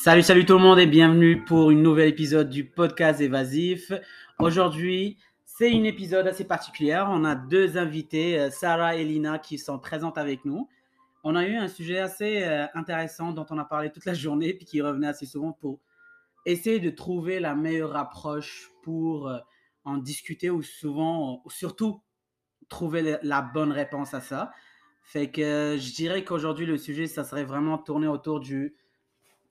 Salut, salut tout le monde et bienvenue pour une nouvel épisode du podcast évasif. Aujourd'hui, c'est une épisode assez particulière. On a deux invités, euh, Sarah et Lina, qui sont présentes avec nous. On a eu un sujet assez euh, intéressant dont on a parlé toute la journée puis qui revenait assez souvent pour essayer de trouver la meilleure approche pour euh, en discuter ou souvent, ou surtout trouver la bonne réponse à ça. Fait que je dirais qu'aujourd'hui, le sujet, ça serait vraiment tourné autour du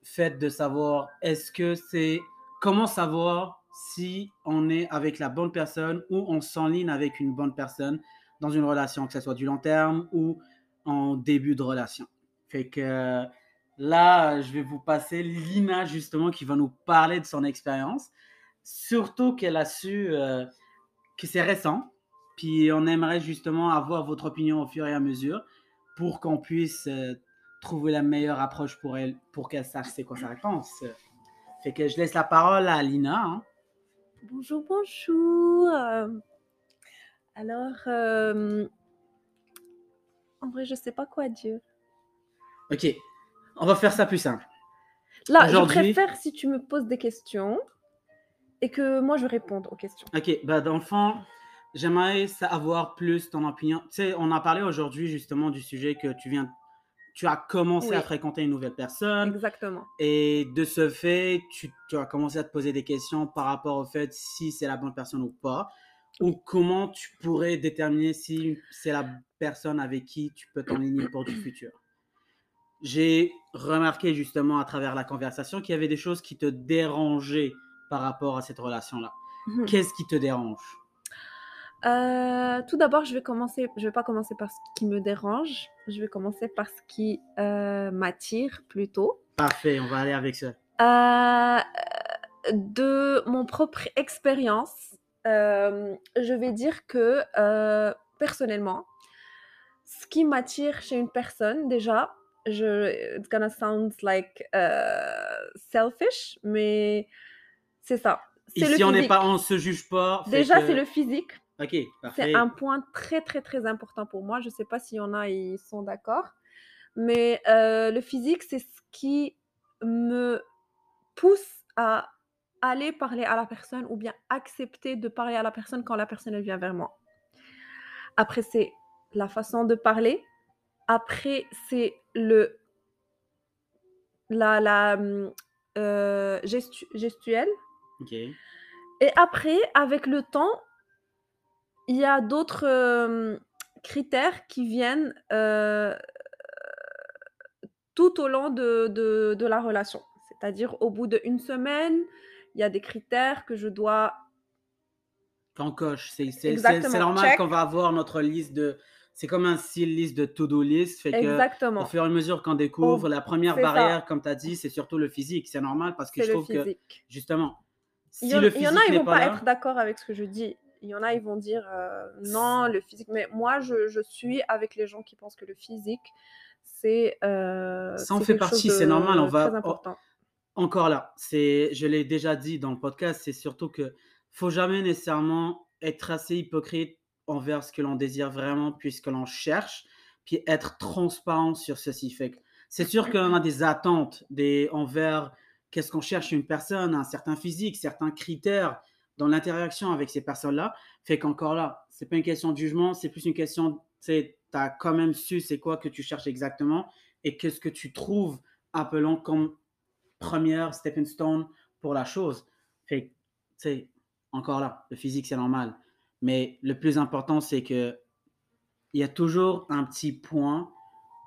fait de savoir est-ce que c'est comment savoir si on est avec la bonne personne ou on s'enligne avec une bonne personne dans une relation, que ce soit du long terme ou en début de relation. Fait que là, je vais vous passer Lina justement qui va nous parler de son expérience, surtout qu'elle a su euh, que c'est récent, puis on aimerait justement avoir votre opinion au fur et à mesure pour qu'on puisse euh, trouver la meilleure approche pour elle, pour qu'elle sache c'est quoi sa réponse. Fait que je laisse la parole à Lina. hein. Bonjour, bonjour. Euh, Alors, euh, en vrai, je sais pas quoi dire. Ok, on va faire ça plus simple. Là, je préfère si tu me poses des questions et que moi je réponde aux questions. Ok, bah dans le fond, j'aimerais sa- avoir plus ton opinion. Tu sais, on a parlé aujourd'hui justement du sujet que tu viens, tu as commencé Oui. à fréquenter une nouvelle personne. Exactement. Et de ce fait, tu, tu as commencé à te poser des questions par rapport au fait si c'est la bonne personne ou pas, ou comment tu pourrais déterminer si c'est la personne avec qui tu peux t'enligner pour du futur. J'ai remarqué justement à travers la conversation qu'il y avait des choses qui te dérangeaient par rapport à cette relation-là. Mhm. Qu'est-ce qui te dérange? Euh, tout d'abord, je vais commencer. Je vais pas commencer par ce qui me dérange. Je vais commencer par ce qui euh, m'attire plutôt. Parfait, on va aller avec ça. Euh, de mon propre expérience, je vais dire que personnellement, ce qui m'attire chez une personne, déjà, je, it's gonna sound like euh, selfish, mais c'est ça. Ici, le on n'est pas, on se juge pas. Déjà, que- c'est le physique. Ok. C'est un point très, très, très important pour moi. Je ne sais pas s'il y en a, ils sont d'accord. Mais euh, le physique, c'est ce qui me pousse à aller parler à la personne ou bien accepter de parler à la personne quand la personne elle vient vers moi. Après, c'est la façon de parler. Après, c'est le la, la hum, euh, gestu- gestuelle. Et après, avec le temps, il y a d'autres euh, critères qui viennent euh, tout au long de, de- de la relation. C'est-à-dire, au bout d'une semaine, il y a des critères que je dois... Qu'on coche. C'est normal qu'on va avoir notre liste de. C'est comme un style liste de to-do list. Fait que Exactement. au fur et à mesure qu'on découvre, la première ça. barrière, comme tu as dit, c'est surtout le physique. C'est normal parce que je trouve que, physique. justement, si Il y, en, le il y en physique a, ils vont pas pas là, être d'accord avec ce que je dis. Il y en a, ils vont dire euh, non, le physique. Mais moi, je, je suis avec les gens qui pensent que le physique, c'est. euh, Ça en fait partie, c'est normal, on va- important. encore là, c'est, je l'ai déjà dit dans le podcast, c'est surtout que faut jamais nécessairement être assez hypocrite envers ce que l'on désire vraiment, puisque l'on cherche, puis être transparent sur ceci. Fait c'est sûr qu'on a des attentes des, envers qu'est-ce qu'on cherche une personne, un certain physique, certains critères dans l'interaction avec ces personnes-là. Fait qu'encore là, c'est pas une question de jugement, c'est plus une question, tu as quand même su c'est quoi que tu cherches exactement et qu'est-ce que tu trouves appelant comme première stepping stone pour la chose. Fait que, tu sais, encore là, le physique, c'est normal. Mais le plus important, c'est que il y a toujours un petit point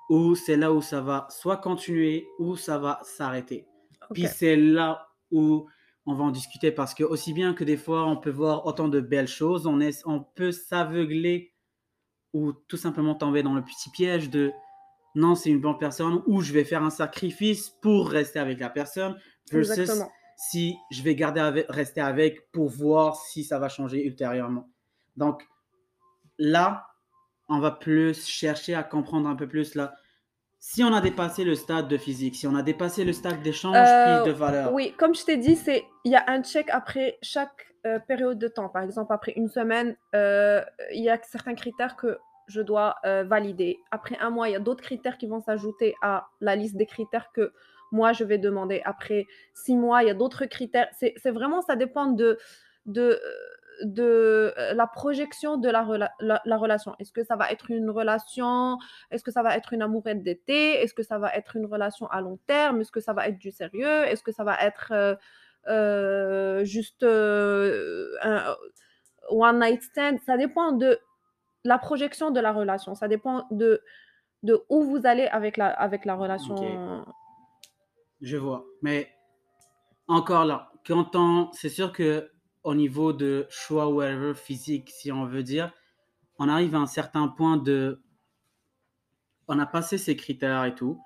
où c'est là où ça va soit continuer ou ça va s'arrêter. Puis c'est là où on va en discuter parce que aussi bien que des fois on peut voir autant de belles choses, on, est, on peut s'aveugler ou tout simplement tomber dans le petit piège de non, c'est une bonne personne ou je vais faire un sacrifice pour rester avec la personne versus Exactement. si je vais garder avec- rester avec pour voir si ça va changer ultérieurement. Donc là, on va plus chercher à comprendre un peu plus là. Si on a dépassé le stade de physique, si on a dépassé le stade d'échange Euh, puis de valeur, Oui, comme je t'ai dit, c'est il y a un check après chaque euh, période de temps. Par exemple, après une semaine, euh, il y a certains critères que je dois valider. Après un mois, il y a d'autres critères qui vont s'ajouter à la liste des critères que moi, je vais demander après six mois, il y a d'autres critères. C'est c'est vraiment, ça dépend de, de, de euh, la projection de la, la, la relation. Est-ce que ça va être une relation Est-ce que ça va être une amourette d'été Est-ce que ça va être une relation à long terme Est-ce que ça va être du sérieux Est-ce que ça va être euh, euh, juste un one night stand Ça dépend de la projection de la relation. Ça dépend de, de où vous allez avec la, avec la relation. Je vois. Mais encore là, quand on, c'est sûr que au niveau de choix whatever physique, si on veut dire, on arrive à un certain point de, on a passé ces critères et tout.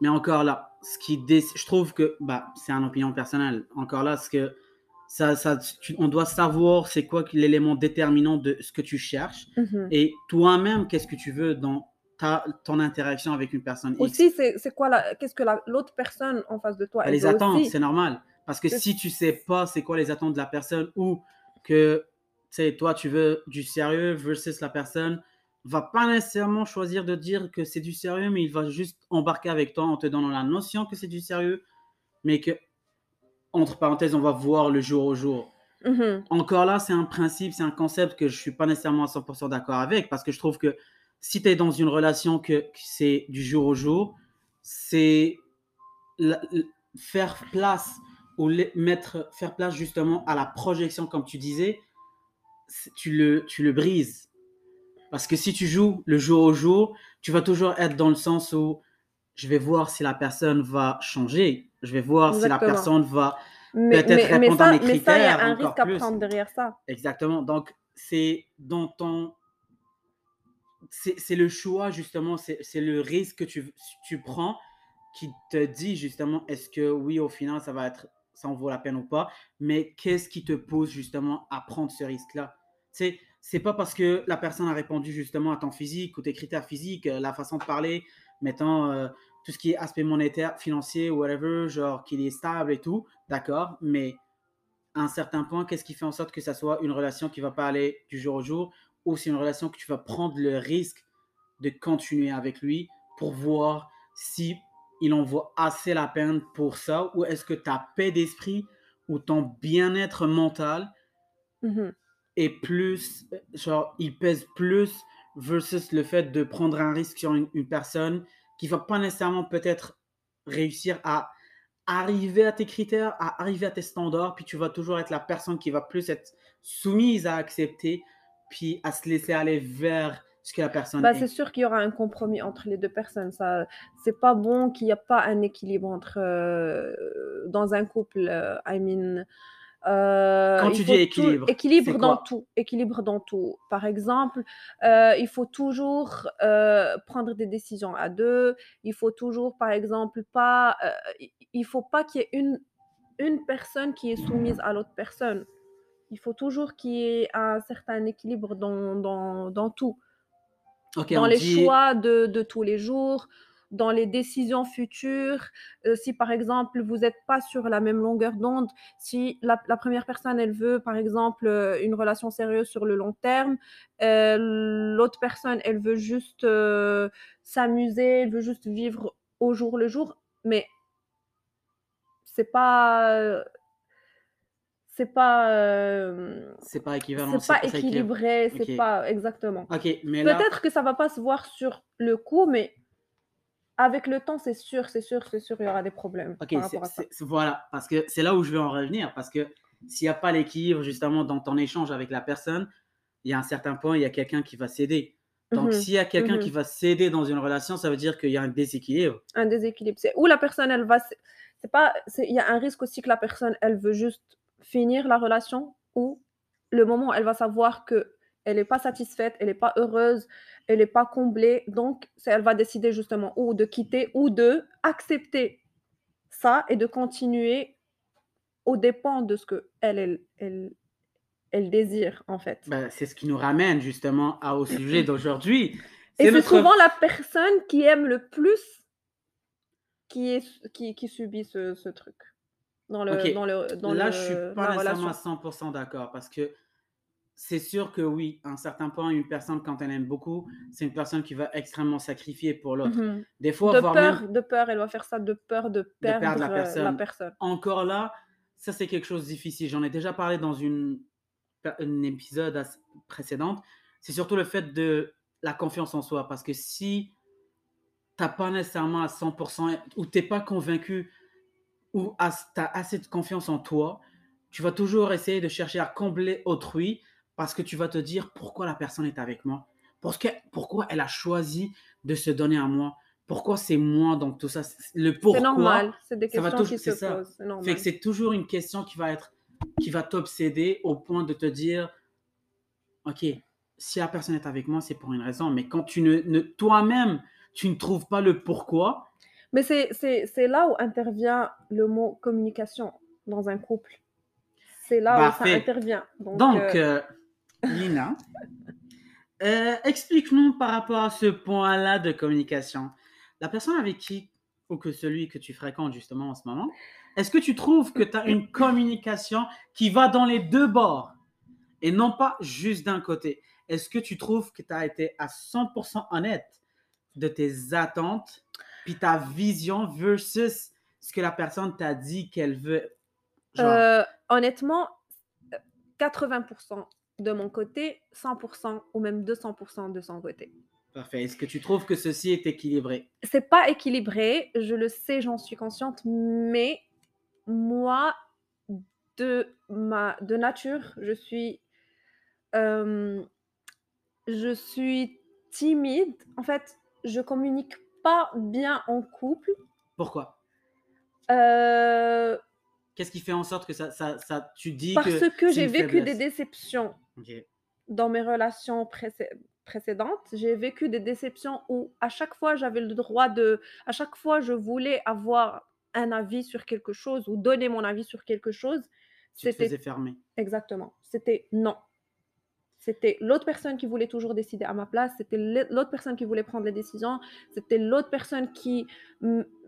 Mais encore là, ce qui dé- je trouve que, bah, c'est une opinion personnelle. Encore là, ce que ça, ça, tu- on doit savoir c'est quoi l'élément déterminant de ce que tu cherches Mhm. et toi-même qu'est-ce que tu veux dans ta, ton interaction avec une personne? Aussi, c'est quoi la, qu'est-ce que la- l'autre personne en face de toi Bah, elle les aussi. c'est normal. Parce que si tu sais pas c'est quoi les attentes de la personne ou que tu sais, toi tu veux du sérieux versus la personne va pas nécessairement choisir de dire que c'est du sérieux, mais il va juste embarquer avec toi en te donnant la notion que c'est du sérieux, mais que entre parenthèses on va voir le jour au jour. Mhm. Encore là, c'est un principe, c'est un concept que je suis pas nécessairement à 100% d'accord avec parce que je trouve que si tu es dans une relation que, que c'est du jour au jour, c'est faire place ou mettre faire place justement à la projection comme tu disais, tu le tu le brises. Parce que si tu joues le jour au jour, tu vas toujours être dans le sens où je vais voir si la personne va changer, je vais voir si la personne va Mais, Peut-être mais, mais répondre à ça, mes mais ça, il y critères a un risque à prendre derrière ça. Exactement. Donc, c'est dans ton. C'est le choix, justement, c'est c'est le risque que tu, tu prends qui te dit, justement, est-ce que oui, au final, ça va être. Ça en vaut la peine ou pas. Mais qu'est-ce qui te pousse, justement, à prendre ce risque-là? Tu sais, c'est pas parce que la personne a répondu, justement, à ton physique ou tes critères physiques, euh, la façon de parler, mettant euh, tout ce qui est aspect monétaire, financier, whatever, genre qu'il est stable et tout, d'accord, mais à un certain point, qu'est-ce qui fait en sorte que ça soit une relation qui va pas aller du jour au jour ou c'est une relation que tu vas prendre le risque de continuer avec lui pour voir si il en vaut assez la peine pour ça? Ou est-ce que ta paix d'esprit ou ton bien-être mental Mhm. est plus, genre, il pèse plus versus le fait de prendre un risque sur une, une personne qui va pas nécessairement peut-être réussir à arriver à tes critères, à arriver à tes standards, puis tu vas toujours être la personne qui va plus être soumise à accepter, puis à se laisser aller vers ce que la personne Bah, est. c'est sûr qu'il y aura un compromis entre les deux personnes. Ça, c'est pas bon qu'il n'y a pas un équilibre entre euh, dans un couple. euh, I mean, euh, Quand tu dis tout- équilibre, équilibre dans tout, équilibre dans tout. Par exemple, il faut toujours prendre des décisions à deux. Il faut toujours, par exemple, pas, il faut pas qu'il y ait une une personne qui est soumise à l'autre personne. Il faut toujours qu'il y ait un certain équilibre dans, dans, dans tout Ok, dans les dit- choix de, de tous les jours, dans les décisions futures. Euh, si par exemple vous n'êtes pas sur la même longueur d'onde, si la, la première personne elle veut par exemple euh, une relation sérieuse sur le long terme, euh, l'autre personne elle veut juste euh, s'amuser, elle veut juste vivre au jour le jour, mais c'est pas c'est pas euh, c'est pas équivalent. c'est pas équilibre. équilibré, c'est pas exactement. Ok, mais là, Peut-être que ça va pas se voir sur le coup, mais avec le temps, c'est sûr, c'est sûr, c'est sûr, il y aura des problèmes Ok, par c'est- rapport à ça. c'est- c'est- voilà, parce que c'est là où je veux en revenir, parce que s'il n'y a pas l'équilibre justement dans ton échange avec la personne, il y a un certain point, il y a quelqu'un qui va céder. Donc Mhm, s'il y a quelqu'un mhm. qui va céder dans une relation, ça veut dire qu'il y a un déséquilibre. Un déséquilibre, c'est où la personne, elle va, c'est pas, il y a un risque aussi que la personne, elle veut juste finir la relation, ou le moment où elle va savoir que elle n'est pas satisfaite, elle n'est pas heureuse, elle n'est pas comblée, donc elle va décider justement ou de quitter ou de accepter ça et de continuer au dépend de ce que elle, elle, elle, elle désire en fait. Ben, c'est ce qui nous ramène justement à- au sujet d'aujourd'hui. Et c'est notre- souvent la personne qui aime le plus qui, est, qui, qui subit ce, ce truc dans, le, Ok, dans, le, dans Là, le- je suis pas nécessairement à 100% d'accord parce que c'est sûr que oui, à un certain point, une personne, quand elle aime beaucoup, c'est une personne qui va extrêmement sacrifier pour l'autre. Mhm. Des fois, De voire peur, même de peur, elle va faire ça de peur de perdre, perdre la euh, personne. personne. encore là, ça c'est quelque chose de difficile. J'en ai déjà parlé dans une, un épisode précédente. C'est surtout le fait de la confiance en soi. Parce que si tu n'as pas nécessairement à 100% ou tu n'es pas convaincu ou tu as assez de confiance en toi, tu vas toujours essayer de chercher à combler autrui parce que tu vas te dire pourquoi la personne est avec moi? Parce que, pourquoi elle a choisi de se donner à moi? Pourquoi c'est moi donc tout ça? c'est- Le pourquoi. C'est normal, c'est des ça va questions toujours- qui c'est se ça. posent. C'est normal. Fait que c'est toujours une question qui va être, qui va t'obséder au point de te dire, ok, si la personne est avec moi, c'est pour une raison. Mais quand tu ne, ne- toi-même, tu ne trouves pas le pourquoi, Mais c'est, là où intervient le mot communication dans un couple. C'est là où ça intervient. Donc, donc, euh, euh, Lina, euh, explique-nous par rapport à ce point-là de communication. La personne avec qui, ou que celui que tu fréquentes justement en ce moment, est-ce que tu trouves que tu as une communication qui va dans les deux bords et non pas juste d'un côté? Est-ce que tu trouves que tu as été à 100% honnête de tes attentes, puis ta vision versus ce que la personne t'a dit qu'elle veut? Genre, euh, honnêtement, euh, 80% de mon côté, 100% ou même 200% de son côté. parfait. Est-ce que tu trouves que ceci est équilibré? C'est pas équilibré, je le sais, j'en suis consciente, mais moi, de, ma, de nature, je suis, euh, je suis timide. En fait, je communique pas bien en couple. Pourquoi? euh, Qu'est-ce qui fait en sorte que ça, ça, ça tu dis parce que, que, j'ai vécu faiblesse? des déceptions dans mes relations précé- précédentes. J'ai vécu des déceptions où à chaque fois j'avais le droit de, à chaque fois je voulais avoir un avis sur quelque chose ou donner mon avis sur quelque chose. Tu te C'était faisais fermer. exactement, c'était non. C'était l'autre personne qui voulait toujours décider à ma place, c'était l'autre personne qui voulait prendre les décisions, c'était l'autre personne qui...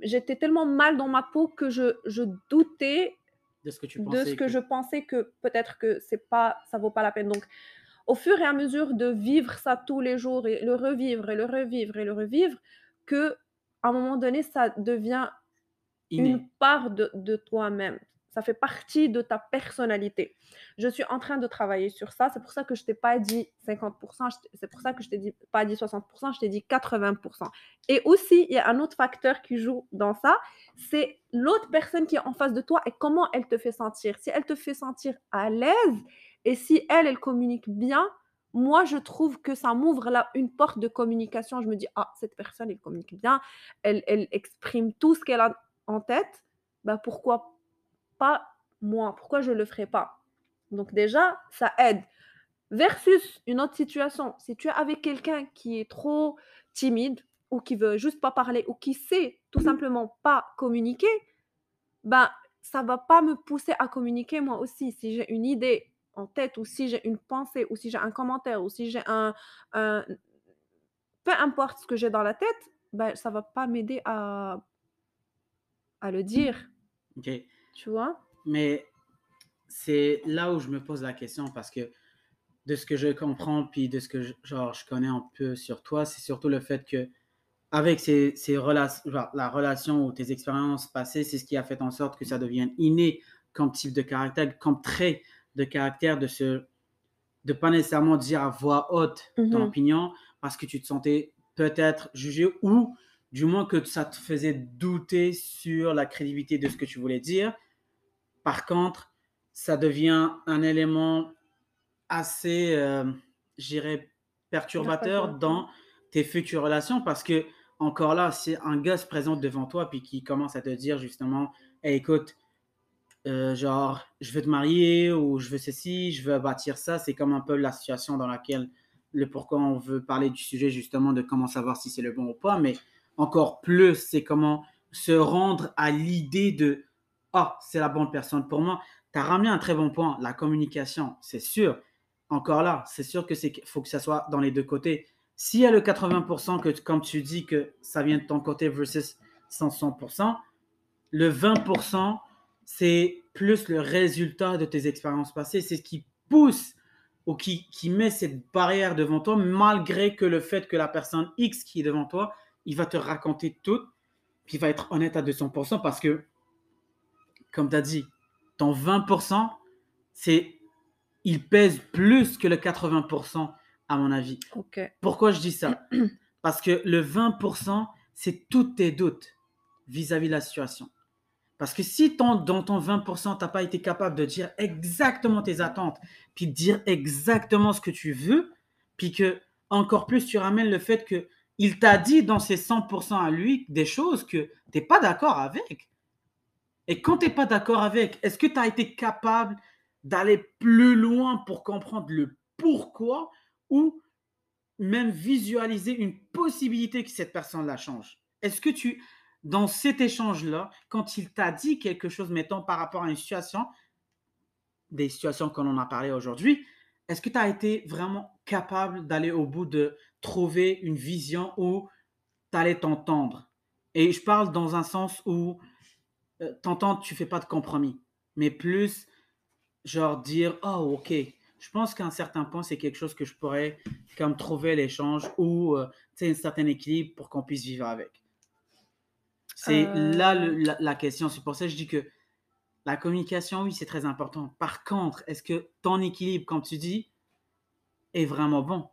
J'étais tellement mal dans ma peau que je, je doutais de ce que tu de pensais. ce que je pensais que peut-être que c'est pas ça vaut pas la peine donc au fur et à mesure de vivre ça tous les jours et le revivre et le revivre et le revivre que à un moment donné ça devient Inné. une part de, de toi-même ça fait partie de ta personnalité. Je suis en train de travailler sur ça. C'est pour ça que je t'ai pas dit 50% je t'ai- c'est pour ça que je t'ai dit pas dit 60% je t'ai dit 80% et aussi il y a un autre facteur qui joue dans ça. C'est l'autre personne qui est en face de toi et comment elle te fait sentir. Si elle te fait sentir à l'aise et si elle, elle communique bien, moi, je trouve que ça m'ouvre là une porte de communication. Je me dis, ah, cette personne, elle communique bien, elle, elle exprime tout ce qu'elle a en tête. Bah, pourquoi pas moi Pourquoi je ne le ferais pas? Donc déjà, ça aide. Versus une autre situation, si tu es avec quelqu'un qui est trop timide ou qui veut juste pas parler ou qui sait tout simplement pas communiquer, ben ça va pas me pousser à communiquer moi aussi. Si j'ai une idée en tête ou si j'ai une pensée ou si j'ai un commentaire ou si j'ai un, peu importe ce que j'ai dans la tête, ben ça va pas m'aider à à le dire, Ok. Tu vois? Mais c'est là où je me pose la question parce que de ce que je comprends puis de ce que je, genre, je connais un peu sur toi, c'est surtout le fait que avec ces, ces relations, la relation ou tes expériences passées, c'est ce qui a fait en sorte que ça devienne inné comme type de caractère, comme trait de caractère de se de pas nécessairement dire à voix haute ton Mhm. opinion parce que tu te sentais peut-être jugé ou du moins que ça te faisait douter sur la crédibilité de ce que tu voulais dire. Par contre, ça devient un élément assez, euh, je dirais, perturbateur Perturbateur. dans tes futures relations parce que, encore là, si un gars se présente devant toi puis qui commence à te dire justement, Hey, écoute, euh, genre, je veux te marier ou je veux ceci, je veux bâtir ça, c'est comme un peu la situation dans laquelle, le pourquoi on veut parler du sujet justement de comment savoir si c'est le bon ou pas, mais encore plus, c'est comment se rendre à l'idée de Ah, c'est la bonne personne pour moi. Tu as ramené un très bon point, la communication, c'est sûr. Encore là, c'est sûr que c'est faut que ça soit dans les deux côtés. S'il y a le 80% que, comme tu dis, que ça vient de ton côté versus 100%, le 20%, c'est plus le résultat de tes expériences passées. C'est ce qui pousse ou qui, qui met cette barrière devant toi, malgré que le fait que la personne X qui est devant toi, il va te raconter tout, puis il va être honnête à 200% parce que, comme tu as dit, ton 20%, c'est, il pèse plus que le 80%, à mon avis. Pourquoi je dis ça? Parce que le 20%, c'est tous tes doutes vis-à-vis de la situation. Parce que si ton- dans ton 20%, tu n'as pas été capable de dire exactement tes attentes, puis de dire exactement ce que tu veux, puis que encore plus tu ramènes le fait que il t'a dit dans ses 100% à lui des choses que tu n'es pas d'accord avec. Et quand tu n'es pas d'accord avec, est-ce que tu as été capable d'aller plus loin pour comprendre le pourquoi ou même visualiser une possibilité que cette personne la change? Est-ce que tu, dans cet échange-là, quand il t'a dit quelque chose, mettons par rapport à une situation, des situations qu'on en a parlé aujourd'hui, est-ce que tu as été vraiment capable d'aller au bout de trouver une vision où tu allais t'entendre Et je parle dans un sens où euh, t'entendre, tu fais pas de compromis, mais plus genre dire, oh ok, je pense qu'à un certain point, c'est quelque chose que je pourrais comme trouver l'échange ou euh, tu sais, un certain équilibre pour qu'on puisse vivre avec. C'est Euh, là le- la, la question. C'est pour ça que je dis que la communication, oui, c'est très important. Par contre, est-ce que ton équilibre, comme tu dis, est vraiment bon?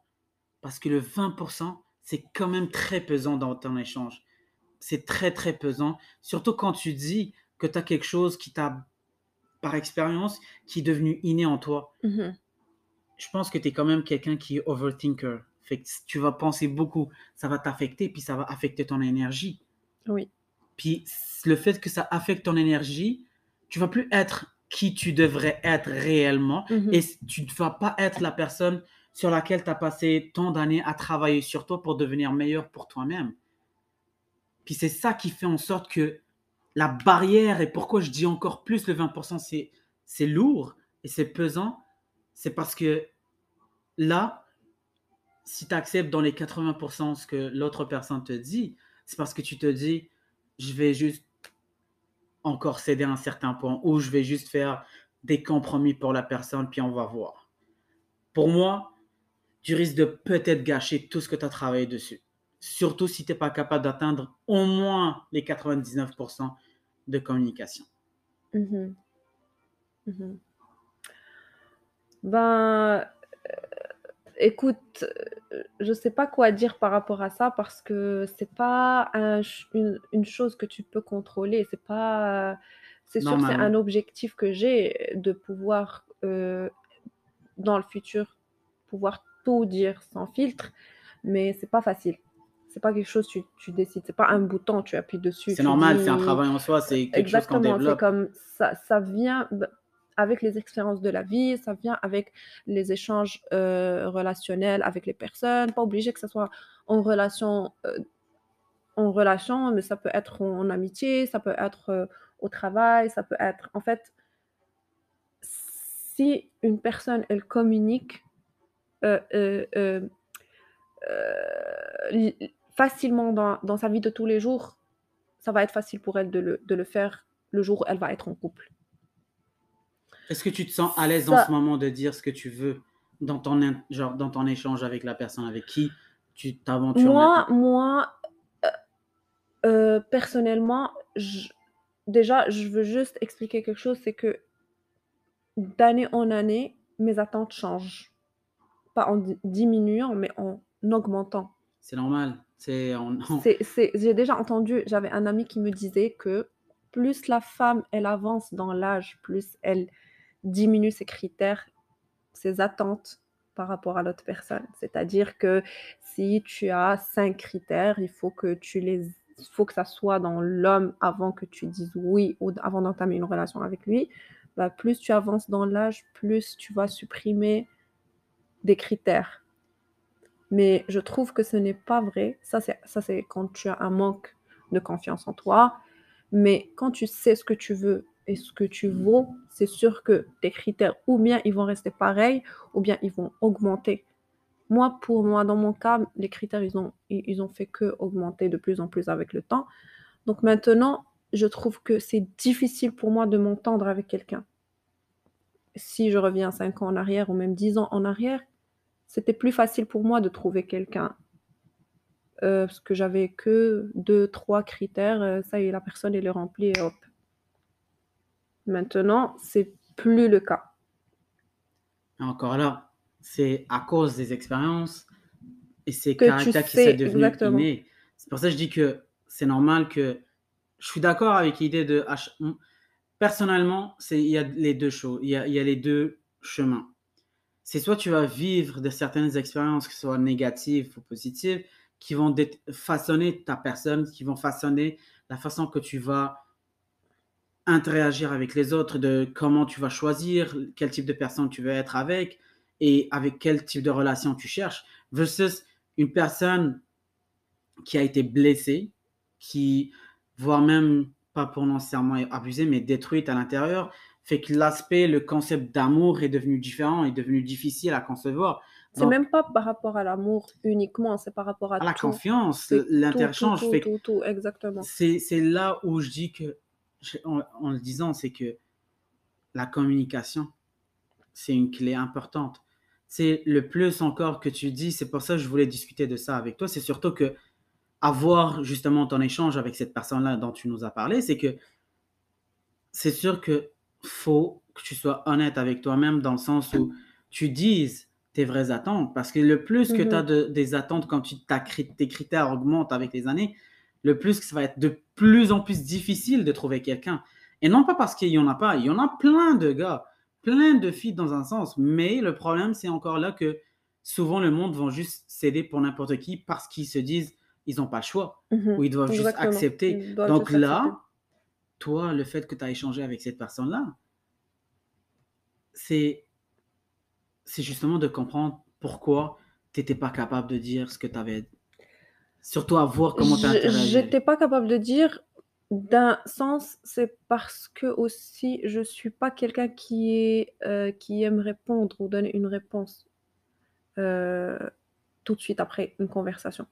Parce que le 20%, c'est quand même très pesant dans ton échange. C'est très, très pesant. Surtout quand tu dis que tu as quelque chose qui t'a, par expérience, qui est devenu inné en toi. mhm. Je pense que tu es quand même quelqu'un qui est overthinker. Fait que tu vas penser beaucoup. Ça va t'affecter, puis ça va affecter ton énergie. Oui. Puis le fait que ça affecte ton énergie, tu vas plus être qui tu devrais être réellement Mhm. et tu ne vas pas être la personne sur laquelle tu as passé tant d'années à travailler sur toi pour devenir meilleur pour toi-même. Puis c'est ça qui fait en sorte que la barrière, et pourquoi je dis encore plus le 20%, c'est, lourd et c'est pesant, c'est parce que là, si tu acceptes dans les 80% ce que l'autre personne te dit, c'est parce que tu te dis, je vais juste encore céder à un certain point ou je vais juste faire des compromis pour la personne, puis on va voir. Pour moi, tu risques de peut-être gâcher tout ce que tu as travaillé dessus. Surtout si tu n'es pas capable d'atteindre au moins les 99% de communication. Mhm. Mhm. Ben, euh, écoute, euh, je sais pas quoi dire par rapport à ça parce que c'est pas un une, une chose que tu peux contrôler. C'est pas, c'est sûr, c'est un objectif que j'ai de pouvoir euh, dans le futur pouvoir tout dire sans filtre, mais c'est pas facile. C'est pas quelque chose tu, tu décides. C'est pas un bouton tu appuies dessus. C'est normal, c'est un travail en soi, c'est quelque chose qu'on Exactement, c'est développe. comme ça, ça vient avec les expériences de la vie, ça vient avec les échanges euh, relationnels avec les personnes. Pas obligé que ce soit en relation, euh, en relation, mais ça peut être en, en amitié, ça peut être euh, au travail, ça peut être. En fait, si une personne elle communique facilement dans, dans sa vie de tous les jours, ça va être facile pour elle de le, de le faire le jour où elle va être en couple. Est-ce que tu te sens à l'aise en Ça- ce moment de dire ce que tu veux dans ton, in- genre, dans ton échange avec la personne avec qui tu t'aventures Moi, moi euh, euh, personnellement, je- déjà, je veux juste expliquer quelque chose, c'est que d'année en année, mes attentes changent. Pas en di- diminuant, mais en augmentant. C'est normal. C'est on- on- C'est, c'est- j'ai déjà entendu, j'avais un ami qui me disait que plus la femme, elle avance dans l'âge, plus elle diminue ses critères, ses attentes par rapport à l'autre personne. C'est-à-dire que si tu as cinq critères, il faut que tu les, il faut que ça soit dans l'homme avant que tu dises oui ou avant d'entamer une relation avec lui. Bah, plus tu avances dans l'âge, plus tu vas supprimer des critères. Mais je trouve que ce n'est pas vrai. Ça, c'est, quand tu as un manque de confiance en toi. Mais quand tu sais ce que tu veux et ce que tu vaux, c'est sûr que tes critères, ou bien ils vont rester pareils, ou bien ils vont augmenter. Moi, pour moi, dans mon cas, les critères, ils ont, ils ont fait que augmenter de plus en plus avec le temps. Donc maintenant, je trouve que c'est difficile pour moi de m'entendre avec quelqu'un. si je reviens 5 ans en arrière ou même 10 ans en arrière, c'était plus facile pour moi de trouver quelqu'un. Euh, parce que j'avais que 2-3 critères, euh, ça y est, la personne elle est remplie et hop. Maintenant, c'est plus le cas. Encore là, c'est à cause des expériences et ces caractères qui sont devenus C'est pour ça que je dis que c'est normal que je suis d'accord avec l'idée de personnellement, il y a les deux choses, il y a, il y a les deux chemins. C'est soit tu vas vivre de certaines expériences, que ce soit négatives ou positives, qui vont façonner ta personne, qui vont façonner la façon que tu vas interagir avec les autres, de comment tu vas choisir, quel type de personne tu veux être avec et avec quel type de relation tu cherches, versus une personne qui a été blessée, qui, voire même pas pour nécessairement abuser, mais détruite à l'intérieur, fait que l'aspect, le concept d'amour est devenu différent, est devenu difficile à concevoir. C'est même pas par rapport à l'amour uniquement, c'est par rapport à, à la confiance, l'interchange. Tout, tout, tout, exactement. C'est là où je dis que, en, le disant, c'est que la communication, c'est une clé importante. C'est le plus encore que tu dis, c'est pour ça que je voulais discuter de ça avec toi, c'est surtout que avoir justement ton échange avec cette personne-là dont tu nous as parlé, c'est que c'est sûr que faut que tu sois honnête avec toi-même dans le sens où tu dises tes vraies attentes. Parce que le plus que tu as mhm. des attentes quand tu, tes critères augmentent avec les années, le plus que ça va être de plus en plus difficile de trouver quelqu'un. Et non pas parce qu'il n'y en a pas, il y en a plein de gars, plein de filles dans un sens. Mais le problème, c'est encore là que souvent le monde va juste céder pour n'importe qui parce qu'ils se disent ils n'ont pas le choix mhm. ou ils doivent juste accepter. Donc là, toi, le fait que tu as échangé avec cette personne-là, c'est justement de comprendre pourquoi tu n'étais pas capable de dire ce que tu avais. Surtout à voir comment tu as interagi. J'étais pas capable de dire. D'un sens, c'est parce que aussi je suis pas quelqu'un qui est euh, qui aime répondre ou donner une réponse euh, tout de suite après une conversation.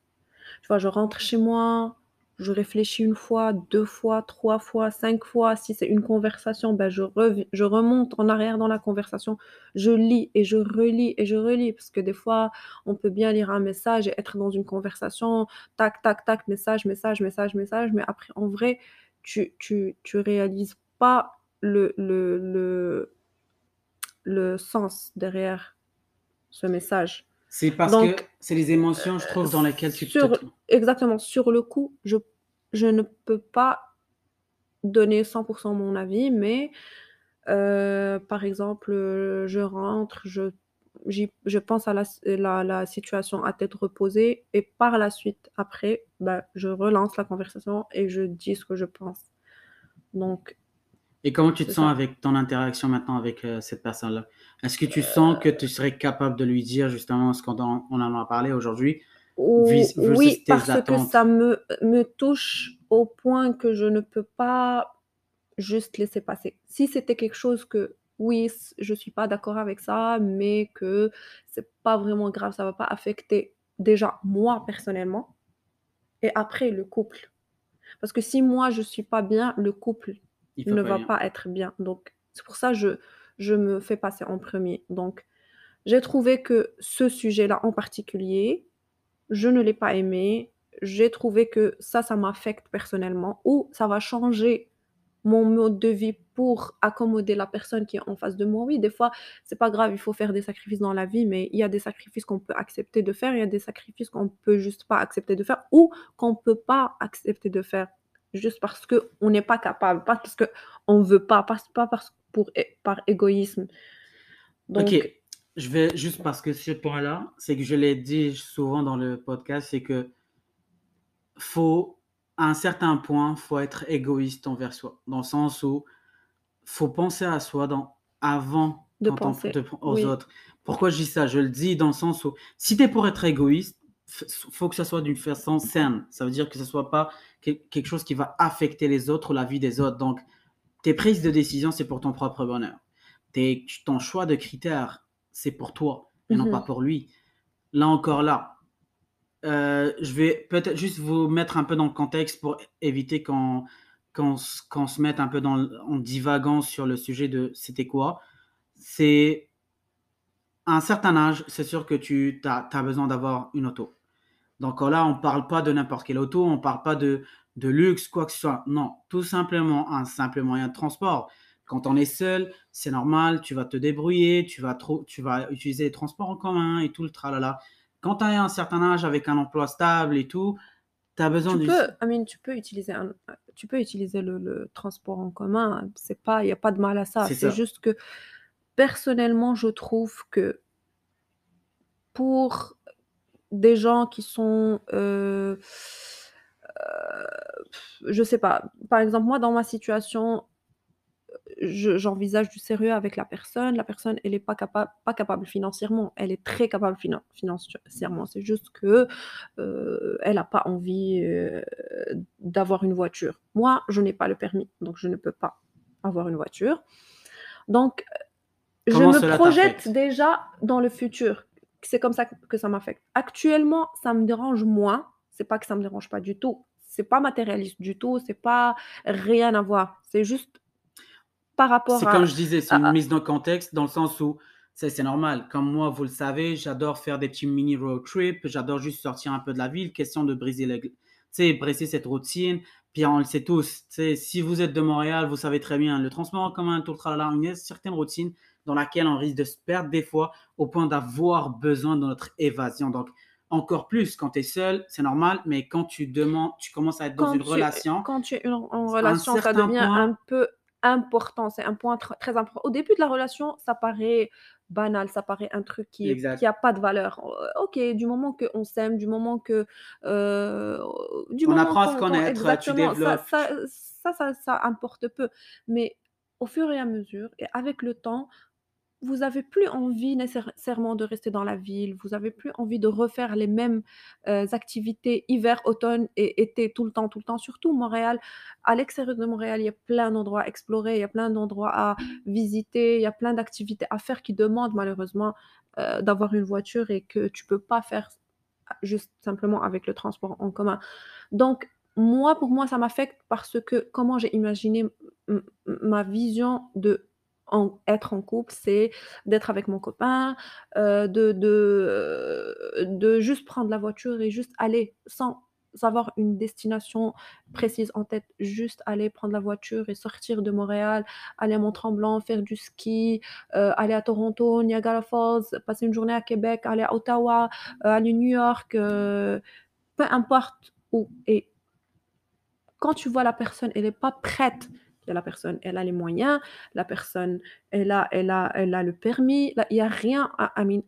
Je rentre chez moi, je réfléchis une fois, deux fois, trois fois, cinq fois. Si c'est une conversation, ben je, je remonte en arrière dans la conversation. Je lis et je relis et je relis. Parce que des fois, on peut bien lire un message et être dans une conversation, tac, tac, tac, message, message, message, message. Mais après, en vrai, tu, tu, réalises pas le, le sens derrière ce message. C'est parce que c'est les émotions, je trouve, dans lesquelles tu sur, Exactement. Sur le coup, je, je ne peux pas donner 100% mon avis, mais euh, par exemple, je rentre, je, je pense à la, la, la, situation à tête reposée et par la suite, après, bah, je relance la conversation et je dis ce que je pense. Donc, et comment tu te sens avec ton interaction maintenant avec euh, cette personne-là? Est-ce que tu sens que tu serais capable de lui dire justement ce qu'on en, on en a parlé aujourd'hui Oui, parce que ça me, me touche au point que je ne peux pas juste laisser passer. Si c'était quelque chose que oui, je suis pas d'accord avec ça, mais que c'est pas vraiment grave, ça va pas affecter déjà moi personnellement et après le couple. Parce que si moi je suis pas bien, le couple ne va pas être bien. Donc, c'est pour ça que je, je me fais passer en premier. Donc, j'ai trouvé que ce sujet-là en particulier, je ne l'ai pas aimé. J'ai trouvé que ça, ça m'affecte personnellement ou ça va changer mon mode de vie pour accommoder la personne qui est en face de moi. Oui, des fois, c'est pas grave, il faut faire des sacrifices dans la vie, mais il y a des sacrifices qu'on peut accepter de faire, il y a des sacrifices qu'on peut juste pas accepter de faire ou qu'on peut pas accepter de faire juste parce qu'on n'est pas capable, pas parce qu'on ne veut pas, pas, pas parce, pour, par égoïsme. Donc, ok, je vais juste parce que ce point-là, c'est que je l'ai dit souvent dans le podcast, c'est que faut, à un certain point, faut être égoïste envers soi, dans le sens où faut penser à soi dans, avant de penser aux autres. Pourquoi je dis ça? Je le dis dans le sens où si tu es pour être égoïste, faut que ça soit d'une façon saine. Ça veut dire que ce soit pas quelque chose qui va affecter les autres ou la vie des autres. Donc, tes prises de décision, c'est pour ton propre bonheur. Tes, ton choix de critères, c'est pour toi et non pas mhm. pour lui. Là encore, là, euh, je vais peut-être juste vous mettre un peu dans le contexte pour éviter qu'on se mette un peu dans, en divagant sur le sujet de c'était quoi. c'est à un certain âge, c'est sûr que tu as, besoin d'avoir une auto. Donc là, on ne parle pas de n'importe quelle auto, on ne parle pas de, de luxe, quoi que ce soit. Non, tout simplement un simple moyen de transport. Quand on est seul, c'est normal, tu vas te débrouiller, tu vas, trop, tu vas utiliser les transports en commun et tout le tralala. Quand tu as un certain âge avec un emploi stable et tout, tu as besoin tu Peux, tu peux utiliser, un, tu peux utiliser le, transport en commun. Il n'y a pas de mal à ça. C'est juste que personnellement, je trouve que pour des gens qui sont euh, euh, je sais pas, par exemple, moi, dans ma situation, j'envisage du sérieux avec la personne. La personne, elle n'est pas, capable pas capable financièrement. Elle est très capable financièrement. C'est juste que euh, elle n'a pas envie euh, d'avoir une voiture. Moi, je n'ai pas le permis, donc je ne peux pas avoir une voiture. Donc, je me projette déjà dans le futur. C'est comme ça que ça m'affecte. Actuellement, ça me dérange moins. C'est pas que ça me dérange pas du tout. C'est pas matérialiste du tout. C'est pas rien à voir. C'est juste par rapport C'est comme je disais, c'est une mise dans le contexte, dans le sens où c'est normal. Comme moi, vous le savez, j'adore faire des petits mini road trips. J'adore juste sortir un peu de la ville. Question de briser, les, briser cette routine. Puis on le sait tous. Si vous êtes de Montréal, vous savez très bien, le transport en commun, tout le tralala, a certaines routines dans laquelle on risque de se perdre des fois au point d'avoir besoin de notre évasion. Donc, encore plus quand tu es seul, c'est normal, mais quand tu demandes, tu commences à être dans une relation. Quand tu es en relation, ça devient un peu important. C'est un point très important. Au début de la relation, ça paraît banal, ça paraît un truc qui n'a pas de valeur. Euh, ok, du moment qu'on s'aime, du moment que... Euh, du on apprend à se connaître, tu développes. Ça ça, ça, ça, importe peu. Mais au fur et à mesure, et avec le temps, vous avez plus envie nécessairement de rester dans la ville, vous avez plus envie de refaire les mêmes euh, activités hiver, automne et été tout le temps, tout le temps. Surtout Montréal, à l'extérieur de Montréal, il y a plein d'endroits à explorer, il y a plein d'endroits à visiter, il y a plein d'activités à faire qui demandent malheureusement euh, d'avoir une voiture et que tu peux pas faire juste simplement avec le transport en commun. Donc moi, pour moi, ça m'affecte parce que comment j'ai imaginé ma vision de être en couple, c'est d'être avec mon copain, euh, de, de, de juste prendre la voiture et juste aller sans avoir une destination précise en tête, juste aller prendre la voiture et sortir de Montréal, aller à Mont-Tremblant, faire du ski, euh, aller à Toronto, Niagara Falls, passer une journée à Québec, aller à Ottawa, euh, aller à New York, peu importe où. Et quand tu vois la personne, elle n'est pas prête la personne, elle a les moyens, la personne, elle a, elle a, elle a le permis. il n'y a rien,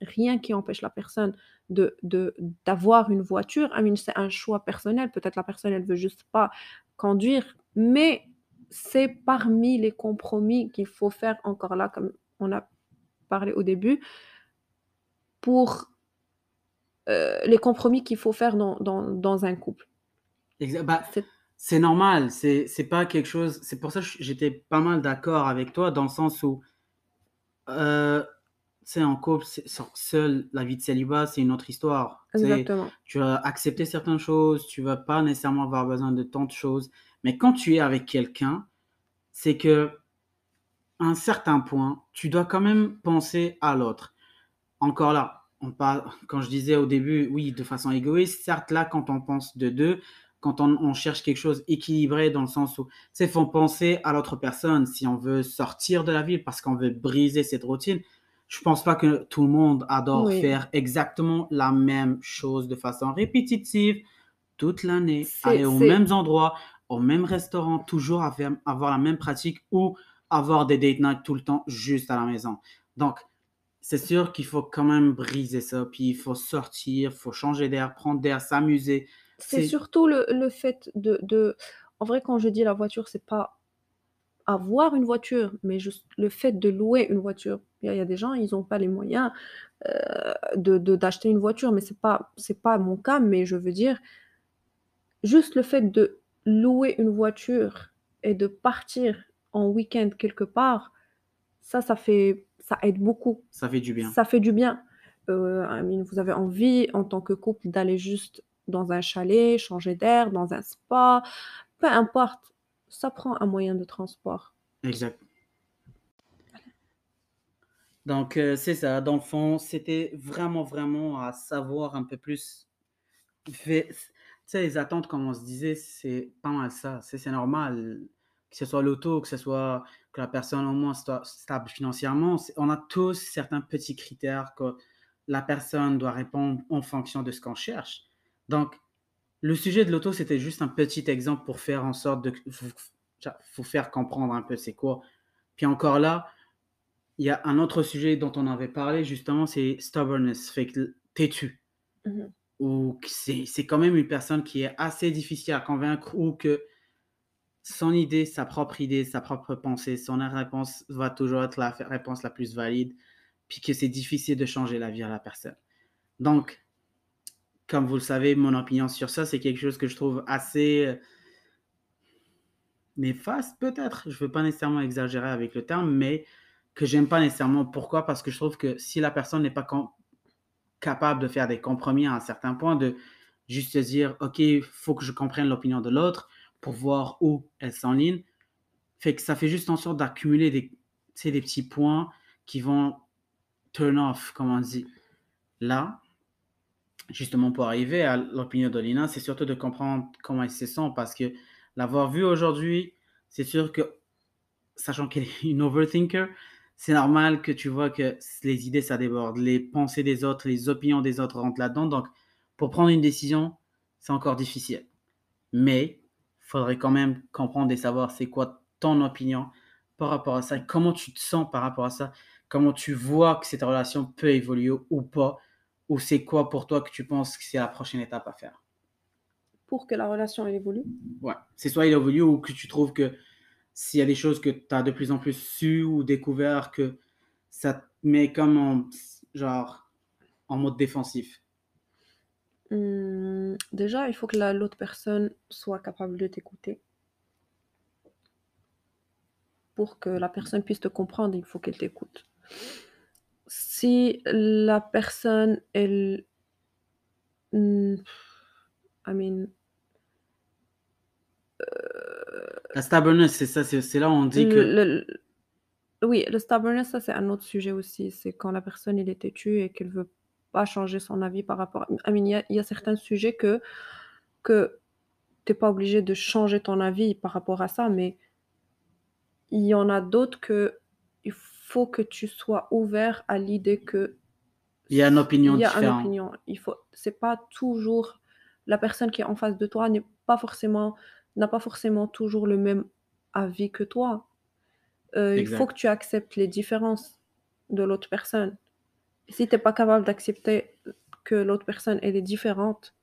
rien qui empêche la personne de d'avoir une voiture. c'est un choix personnel. Peut-être la personne, elle veut juste pas conduire, mais c'est parmi les compromis qu'il faut faire encore là, comme on a parlé au début, pour euh, les compromis qu'il faut faire dans, dans, un couple. Bah, c'est normal, c'est c'est pas quelque chose. C'est pour ça que j'étais pas mal d'accord avec toi dans le sens où, euh, tu en couple, seul, la vie de célibat, c'est une autre histoire. Exactement. tu vas accepter certaines choses, tu vas pas nécessairement avoir besoin de tant de choses. Mais quand tu es avec quelqu'un, c'est que à un certain point, tu dois quand même penser à l'autre. Encore là, on parle, quand je disais au début, oui, de façon égoïste, certes là, quand on pense de deux, quand on, cherche quelque chose équilibré dans le sens où, c'est faut penser à l'autre personne. Si on veut sortir de la ville parce qu'on veut briser cette routine, je pense pas que tout le monde adore faire exactement la même chose de façon répétitive toute l'année, aller aux mêmes endroits, au même restaurant, toujours avoir la même pratique ou avoir des date nights tout le temps juste à la maison. Donc, c'est sûr qu'il faut quand même briser ça, puis il faut sortir, il faut changer d'air, prendre d'air, s'amuser. C'est surtout le, le fait de, de, En vrai, quand je dis la voiture, c'est pas avoir une voiture, mais juste le fait de louer une voiture. Il y a, des gens, ils n'ont pas les moyens euh, de d'acheter une voiture, mais c'est pas c'est pas mon cas. Mais je veux dire, juste le fait de louer une voiture et de partir en week-end quelque part, ça, ça fait ça aide beaucoup. Ça fait du bien. Ça fait du bien. Euh, vous avez envie en tant que couple d'aller juste dans un chalet, changer d'air, dans un spa, peu importe, ça prend un moyen de transport. Exact. Donc, euh, c'est ça. Dans le fond, c'était vraiment, vraiment à savoir un peu plus. Tu sais, les attentes, comme on se disait, c'est pas mal ça. C'est normal. Que ce soit l'auto, que ce soit que la personne au moins soit stable financièrement. On a tous certains petits critères que la personne doit répondre en fonction de ce qu'on cherche. Donc, le sujet de l'auto, c'était juste un petit exemple pour faire en sorte de vous, vous faire comprendre un peu c'est quoi. Puis encore là, il y a un autre sujet dont on avait parlé justement, c'est stubbornness, fait que têtu. Mhm. Ou que c'est c'est quand même une personne qui est assez difficile à convaincre ou que son idée, sa propre idée, sa propre pensée, son réponse va toujours être la réponse la plus valide, puis que c'est difficile de changer la vie à la personne. Donc, comme vous le savez, mon opinion sur ça, c'est quelque chose que je trouve assez euh, néfaste, peut-être. Je ne veux pas nécessairement exagérer avec le terme, mais que j'aime pas nécessairement. Pourquoi? Parce que je trouve que si la personne n'est pas capable de faire des compromis à un certain point, de juste se dire, OK, il faut que je comprenne l'opinion de l'autre pour voir où elle s'enligne, fait que ça fait juste en sorte d'accumuler des, des petits points qui vont turn off, comme on dit. Là, justement pour arriver à l'opinion de Lina, c'est surtout de comprendre comment elle se sent parce que l'avoir vue aujourd'hui, c'est sûr que, sachant qu'elle est une overthinker, c'est normal que tu vois que les idées, ça déborde. Les pensées des autres, les opinions des autres rentrent là-dedans. Donc, pour prendre une décision, c'est encore difficile. Mais, faudrait quand même comprendre et savoir c'est quoi ton opinion par rapport à ça, comment tu te sens par rapport à ça, comment tu vois que cette relation peut évoluer ou pas, ou c'est quoi pour toi que tu penses que c'est la prochaine étape à faire? Pour que la relation elle évolue. Ouais, c'est soit il évolue ou que tu trouves que s'il y a des choses que tu as de plus en plus su ou découvert que ça te met comme en, genre, en mode défensif. Hum, déjà, il faut que la- l'autre personne soit capable de t'écouter. Pour que la personne puisse te comprendre, il faut qu'elle t'écoute. Si la personne, elle... hum, I mean, La stubbornness, c'est ça, c'est là où on dit que. le- le- oui, le stubbornness, ça c'est un autre sujet aussi. C'est quand la personne elle est têtue et qu'elle veut pas changer son avis par rapport. I mean, il y a, il y a certains sujets que que t'es pas obligé de changer ton avis par rapport à ça, mais il y en a d'autres que il faut que tu sois ouvert à l'idée que Il y a une opinion il y a une différente. opinion. Il faut, c'est pas toujours la personne qui est en face de toi n'est pas forcément n'a pas forcément toujours le même avis que toi. Euh, il faut que tu acceptes les différences de l'autre personne. Si tu n'es pas capable d'accepter que l'autre personne elle est différente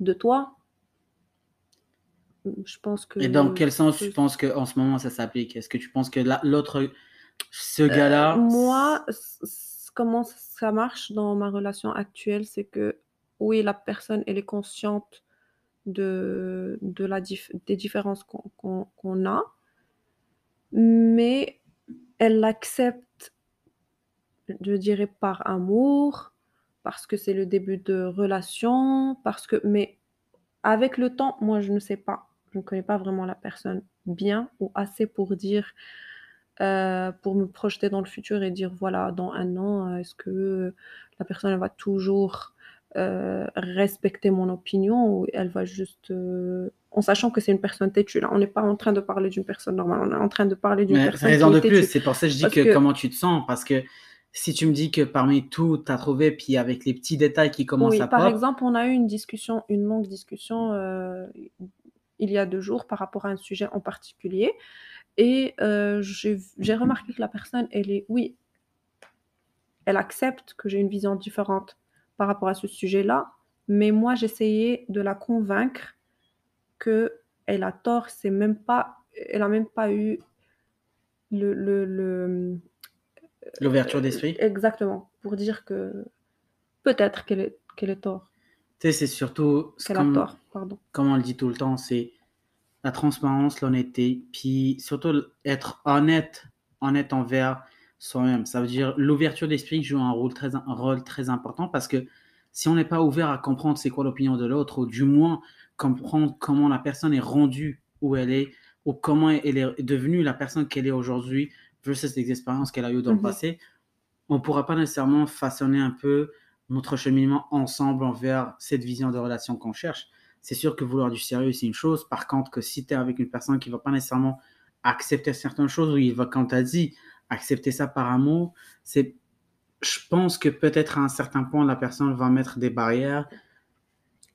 de toi, je pense que Et dans quel sens tu penses qu'en ce moment ça s'applique? Est-ce que tu penses que la- l'autre, ce Euh, gars-là. moi, c- c- comment ça marche dans ma relation actuelle, c'est que oui, la personne, elle est consciente de, de la dif- des différences qu'on a, mais elle l'accepte, je dirais, par amour, parce que c'est le début de relation, parce que, mais avec le temps, moi, je ne sais pas. Je ne connais pas vraiment la personne bien ou assez pour dire, euh, pour me projeter dans le futur et dire, voilà, dans un an, euh, est-ce que la personne elle va toujours euh, respecter mon opinion ou elle va juste... euh, en sachant que c'est une personne têtue, là. On n'est pas en train de parler d'une personne normale, on est en train de parler d'une personne raison qui de plus, c'est pour ça que je dis que, que- comment tu te sens. Parce que si tu me dis que parmi tout, tu as trouvé, puis avec les petits détails qui commencent Oui, à par pop, exemple, on a eu une discussion, une longue discussion euh, il y a deux jours par rapport à un sujet en particulier. Et euh, j'ai remarqué que la personne, elle est, oui, elle accepte que j'ai une vision différente par rapport à ce sujet-là, mais moi, j'essayais de la convaincre que elle a tort, c'est même pas, elle a même pas eu le, le- l'ouverture d'esprit. exactement pour dire que peut-être qu'elle est, qu'elle est tort, Tu sais, c'est surtout, ce qu'elle a tort, pardon. comme on le dit tout le temps, c'est la transparence, l'honnêteté, puis surtout être honnête, honnête envers soi-même. Ça veut dire l'ouverture d'esprit joue un rôle très, un rôle très important parce que si on n'est pas ouvert à comprendre c'est quoi l'opinion de l'autre, ou du moins comprendre comment la personne est rendue où elle est, ou comment elle est devenue la personne qu'elle est aujourd'hui versus les expériences qu'elle a eues dans le Mhm. passé, on ne pourra pas nécessairement façonner un peu notre cheminement ensemble envers cette vision de relation qu'on cherche. C'est sûr que vouloir du sérieux, c'est une chose. Par contre, que si tu es avec une personne qui ne va pas nécessairement accepter certaines choses, ou il va, quand tu as dit, accepter ça par amour, c'est, je pense que peut-être à un certain point, la personne va mettre des barrières.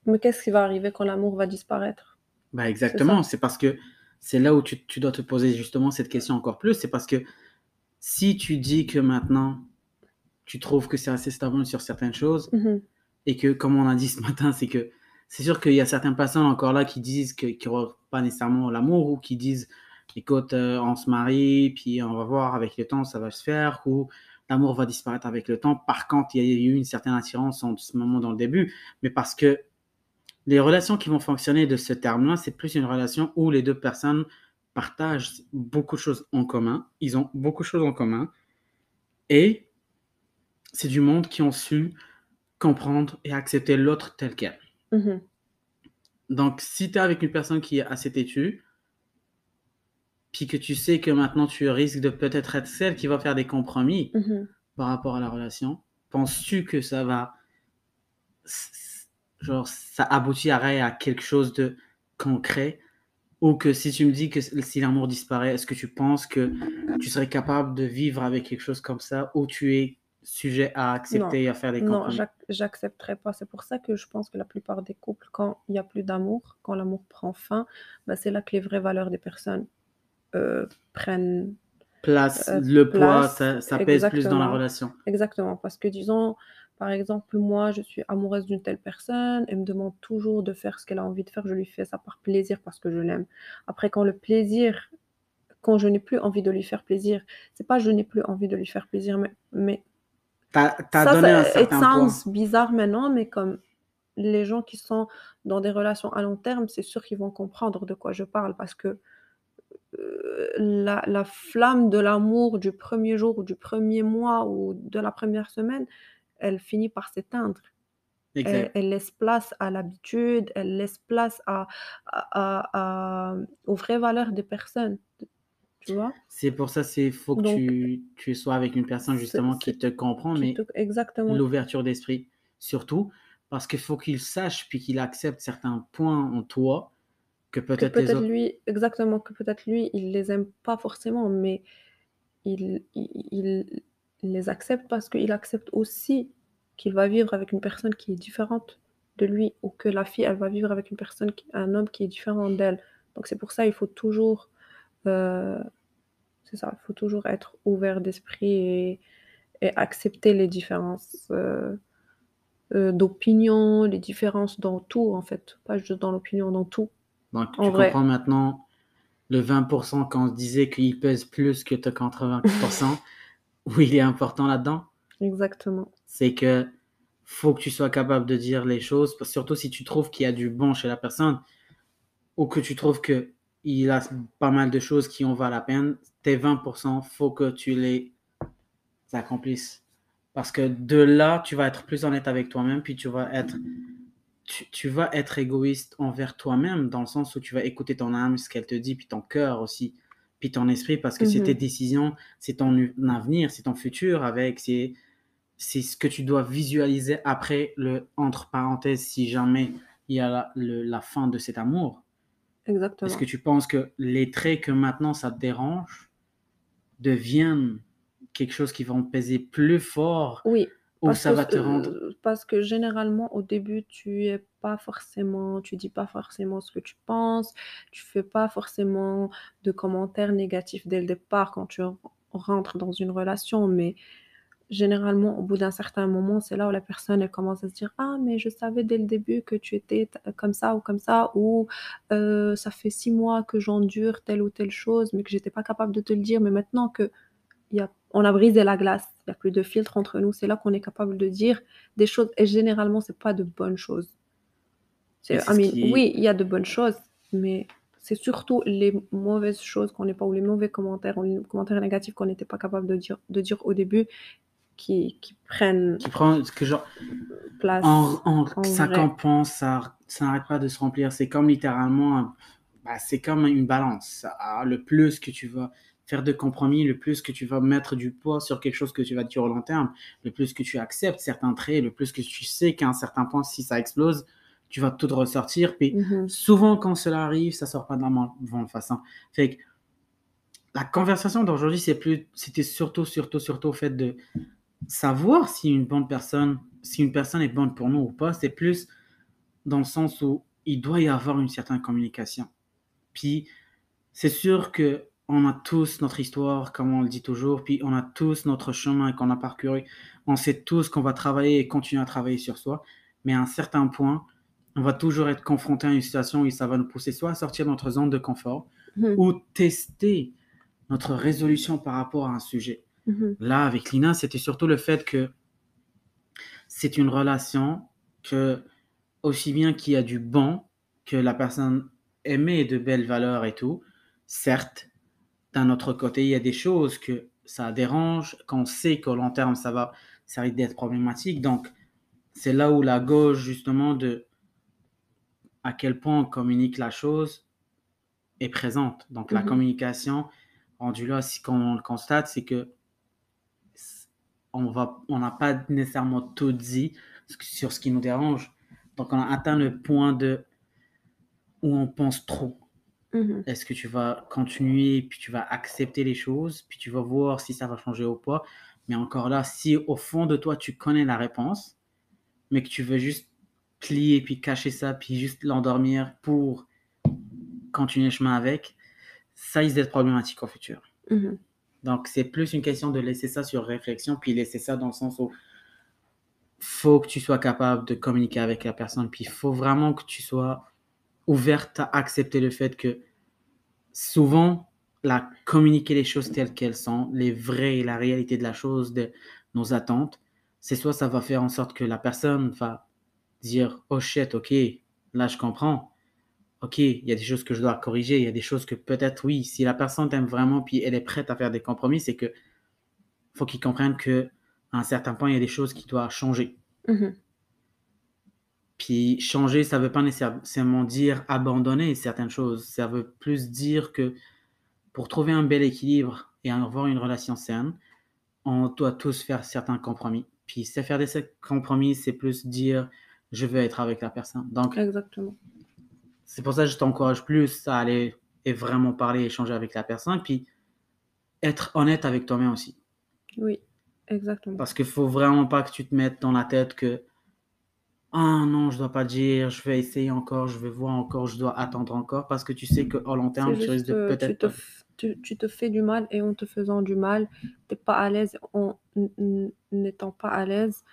Mais qu'est-ce qui va arriver quand l'amour va disparaître? Bah Exactement, c'est parce que c'est là où tu, tu, dois te poser justement cette question encore plus. C'est parce que si tu dis que maintenant, tu trouves que c'est assez stable sur certaines choses, mm-hmm. et que, comme on a dit ce matin, c'est que c'est sûr qu'il y a certaines personnes encore là qui disent qu'ils n'auront pas nécessairement l'amour ou qui disent écoute, euh, on se marie, puis on va voir avec le temps, ça va se faire, ou l'amour va disparaître avec le temps. Par contre, il y a eu une certaine attirance en ce moment dans le début, mais parce que les relations qui vont fonctionner de ce terme-là, c'est plus une relation où les deux personnes partagent beaucoup de choses en commun, ils ont beaucoup de choses en commun, et c'est du monde qui ont su comprendre et accepter l'autre tel quel. Mm-hmm. Donc, si tu es avec une personne qui est assez têtue, puis que tu sais que maintenant tu risques de peut-être être celle qui va faire des compromis mm-hmm. par rapport à la relation, penses-tu que ça va. Genre, ça aboutirait à quelque chose de concret? Ou que si tu me dis que si l'amour disparaît, est-ce que tu penses que tu serais capable de vivre avec quelque chose comme ça ou tu es sujet à accepter et à faire des compromis Non, j'accepterai pas. C'est pour ça que je pense que la plupart des couples, quand il n'y a plus d'amour, quand l'amour prend fin, bah, c'est là que les vraies valeurs des personnes euh, prennent place, euh, le poids, ça, ça pèse plus dans la relation. Exactement, parce que disons, par exemple, moi, je suis amoureuse d'une telle personne, elle me demande toujours de faire ce qu'elle a envie de faire, je lui fais ça par plaisir parce que je l'aime. Après, quand le plaisir, quand je n'ai plus envie de lui faire plaisir, c'est pas je n'ai plus envie de lui faire plaisir, mais, mais T'as as donné un certain it sounds bizarre maintenant, mais comme les gens qui sont dans des relations à long terme, c'est sûr qu'ils vont comprendre de quoi je parle parce que euh, la, la, flamme de l'amour du premier jour ou du premier mois ou de la première semaine, elle finit par s'éteindre. Elle, elle, laisse place à l'habitude, elle laisse place à, à, à, aux vraies valeurs des personnes. Tu vois C'est pour ça c'est faut que tu, tu, sois avec une personne justement qui te comprend, mais exactement. l'ouverture d'esprit surtout, parce qu'il faut qu'il sache puis qu'il accepte certains points en toi que peut-être peut autres... lui, exactement, que peut-être lui, il les aime pas forcément, mais il, il, les accepte parce qu'il accepte aussi qu'il va vivre avec une personne qui est différente de lui, ou que la fille, elle va vivre avec une personne, qui, un homme qui est différent d'elle. Donc c'est pour ça il faut toujours, euh, c'est ça, il faut toujours être ouvert d'esprit et, et, accepter les différences. Euh, euh, d'opinion, les différences dans tout en fait, pas juste dans l'opinion, dans tout. Donc, tu comprends maintenant le 20% quand on disait qu'il pèse plus que 80%, où il est important là-dedans? Exactement. C'est que faut que tu sois capable de dire les choses, surtout si tu trouves qu'il y a du bon chez la personne, ou que tu trouves que il a pas mal de choses qui en valent la peine, tes 20%, faut que tu les accomplisses. Parce que de là, tu vas être plus honnête avec toi-même, puis tu vas être tu, vas être égoïste envers toi-même, dans le sens où tu vas écouter ton âme, ce qu'elle te dit, puis ton cœur aussi, puis ton esprit, parce que c'est tes mhm. décisions, c'est ton avenir, c'est ton futur avec, c'est ce que tu dois visualiser après le entre parenthèses si jamais il y a la, la fin de cet amour. Exactement. Est-ce que tu penses que les traits que maintenant ça te dérange deviennent quelque chose qui vont peser plus fort oui. Ou ça va te rendre. Euh, parce que généralement, au début, tu es pas forcément, tu dis pas forcément ce que tu penses, tu fais pas forcément de commentaires négatifs dès le départ quand tu rentres dans une relation, mais généralement, au bout d'un certain moment, c'est là où la personne elle commence à se dire Ah, mais je savais dès le début que tu étais comme ça ou comme ça, ou euh, ça fait six mois que j'endure telle ou telle chose, mais que j'étais pas capable de te le dire, mais maintenant que y a on a brisé la glace, il n'y a plus de filtre entre nous, c'est là qu'on est capable de dire des choses, et généralement, c'est pas de bonnes choses. Oui, il y a de bonnes choses, mais c'est surtout les mauvaises choses qu'on n'est pas, ou les mauvais commentaires, ou les commentaires négatifs qu'on n'était pas capable de dire, de dire au début, qui, qui prennent qui prend que genre place en, en, ça compense ça ça n'arrête pas de se remplir c'est comme littéralement bah, c'est comme une balance le plus que tu vas faire de compromis, le plus que tu vas mettre du poids sur quelque chose que tu vas dire au long terme, le plus que tu acceptes certains traits, le plus que tu sais qu'à un certain point, si ça explose, tu vas tout ressortir. Puis Mhm. souvent, quand cela arrive, ça sort pas de la bonne façon. Fait que la conversation d'aujourd'hui, c'était surtout, surtout, surtout fait de savoir si une bonne personne, si une personne est bonne pour nous ou pas. C'est plus dans le sens où il doit y avoir une certaine communication. Puis c'est sûr que on a tous notre histoire, comme on le dit toujours, puis on a tous notre chemin qu'on a parcouru. On sait tous qu'on va travailler et continuer à travailler sur soi, mais à un certain point, on va toujours être confronté à une situation où ça va nous pousser soit à sortir de notre zone de confort Mhm. ou tester notre résolution par rapport à un sujet. Mhm. Là, avec Lina, c'était surtout le fait que c'est une relation que, aussi bien qu'il y a du bon, que la personne aimait de belles valeurs et tout, certes, d'un autre côté, il y a des choses que ça dérange, qu'on sait qu'au long terme, ça va, ça risque d'être problématique. Donc, c'est là où la gauche, justement, de à quel point on communique la chose est présente. Donc, la Mhm. communication, rendu là, si qu'on le constate, c'est que on va, on n'a pas nécessairement tout dit sur ce qui nous dérange. Donc, on a atteint le point de où on pense trop. Mhm. Est-ce que tu vas continuer, puis tu vas accepter les choses, puis tu vas voir si ça va changer ou pas. Mais encore là, si au fond de toi, tu connais la réponse, mais que tu veux juste plier, puis cacher ça, puis juste l'endormir pour continuer le chemin avec, ça risque d'être problématique au futur. Mhm. Donc, c'est plus une question de laisser ça sur réflexion, puis laisser ça dans le sens où faut que tu sois capable de communiquer avec la personne, puis il faut vraiment que tu sois ouverte à accepter le fait que souvent, la communiquer les choses telles qu'elles sont, les vraies et la réalité de la chose, de nos attentes, c'est soit ça va faire en sorte que la personne va dire oh shit, ok, là je comprends, ok, il y a des choses que je dois corriger, il y a des choses que peut-être oui, si la personne t'aime vraiment puis elle est prête à faire des compromis, c'est que faut qu'il comprenne que à un certain point il y a des choses qui doivent changer. Mhm. Puis changer, ça veut pas nécessairement dire abandonner certaines choses. Ça veut plus dire que pour trouver un bel équilibre et avoir une relation saine, on doit tous faire certains compromis. Puis c'est faire des compromis, c'est plus dire je veux être avec la personne. Donc Exactement. C'est pour ça que je t'encourage plus à aller et vraiment parler, échanger avec la personne, puis être honnête avec toi-même aussi. Oui, exactement. Parce qu'il faut vraiment pas que tu te mettes dans la tête que ah non, je dois pas dire, je vais essayer encore, je vais voir encore, je dois attendre encore, parce que tu sais qu'au long terme, tu risques de tu, peut-être. te, tu, tu te fais du mal et en te faisant du mal, t'es pas à l'aise, en n'étant pas à l'aise,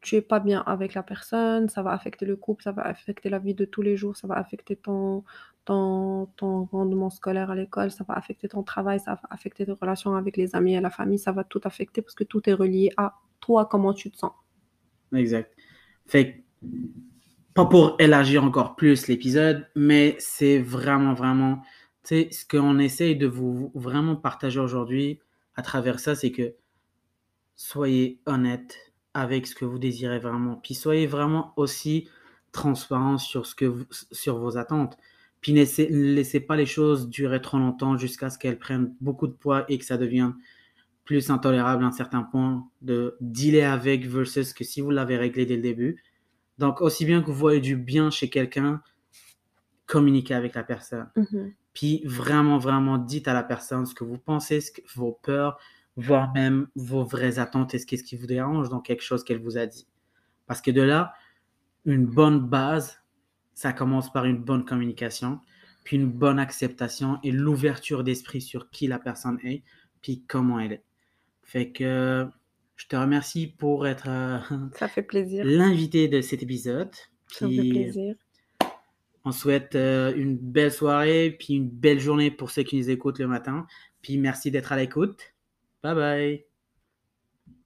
tu es pas bien avec la personne, ça va affecter le couple, ça va affecter la vie de tous les jours, ça va affecter ton, ton, ton rendement scolaire à l'école, ça va affecter ton travail, ça va affecter tes relations avec les amis et la famille, ça va tout affecter parce que tout est relié à toi, comment tu te sens. Exact. Fait pas pour élargir encore plus l'épisode, mais c'est vraiment, vraiment, tu sais, ce qu'on essaye de vous vraiment partager aujourd'hui à travers ça, c'est que soyez honnête avec ce que vous désirez vraiment. Puis soyez vraiment aussi transparent sur, ce que vous- sur vos attentes. Puis ne laissez, pas les choses durer trop longtemps jusqu'à ce qu'elles prennent beaucoup de poids et que ça devienne plus intolérable à un certain point de dealer avec versus que si vous l'avez réglé dès le début. Donc, aussi bien que vous voyez du bien chez quelqu'un, communiquez avec la personne. Mhm. Puis vraiment, vraiment, dites à la personne ce que vous pensez, ce que, vos peurs, voire même vos vraies attentes et ce qu'est-ce qui vous dérange dans quelque chose qu'elle vous a dit. Parce que de là, une bonne base, ça commence par une bonne communication, puis une bonne acceptation et l'ouverture d'esprit sur qui la personne est, puis comment elle est. Fait que je te remercie pour être euh, Ça fait plaisir, l'invité de cet épisode. ça fait plaisir. on souhaite euh, une belle soirée, puis une belle journée pour ceux qui nous écoutent le matin. Puis merci d'être à l'écoute. Bye bye.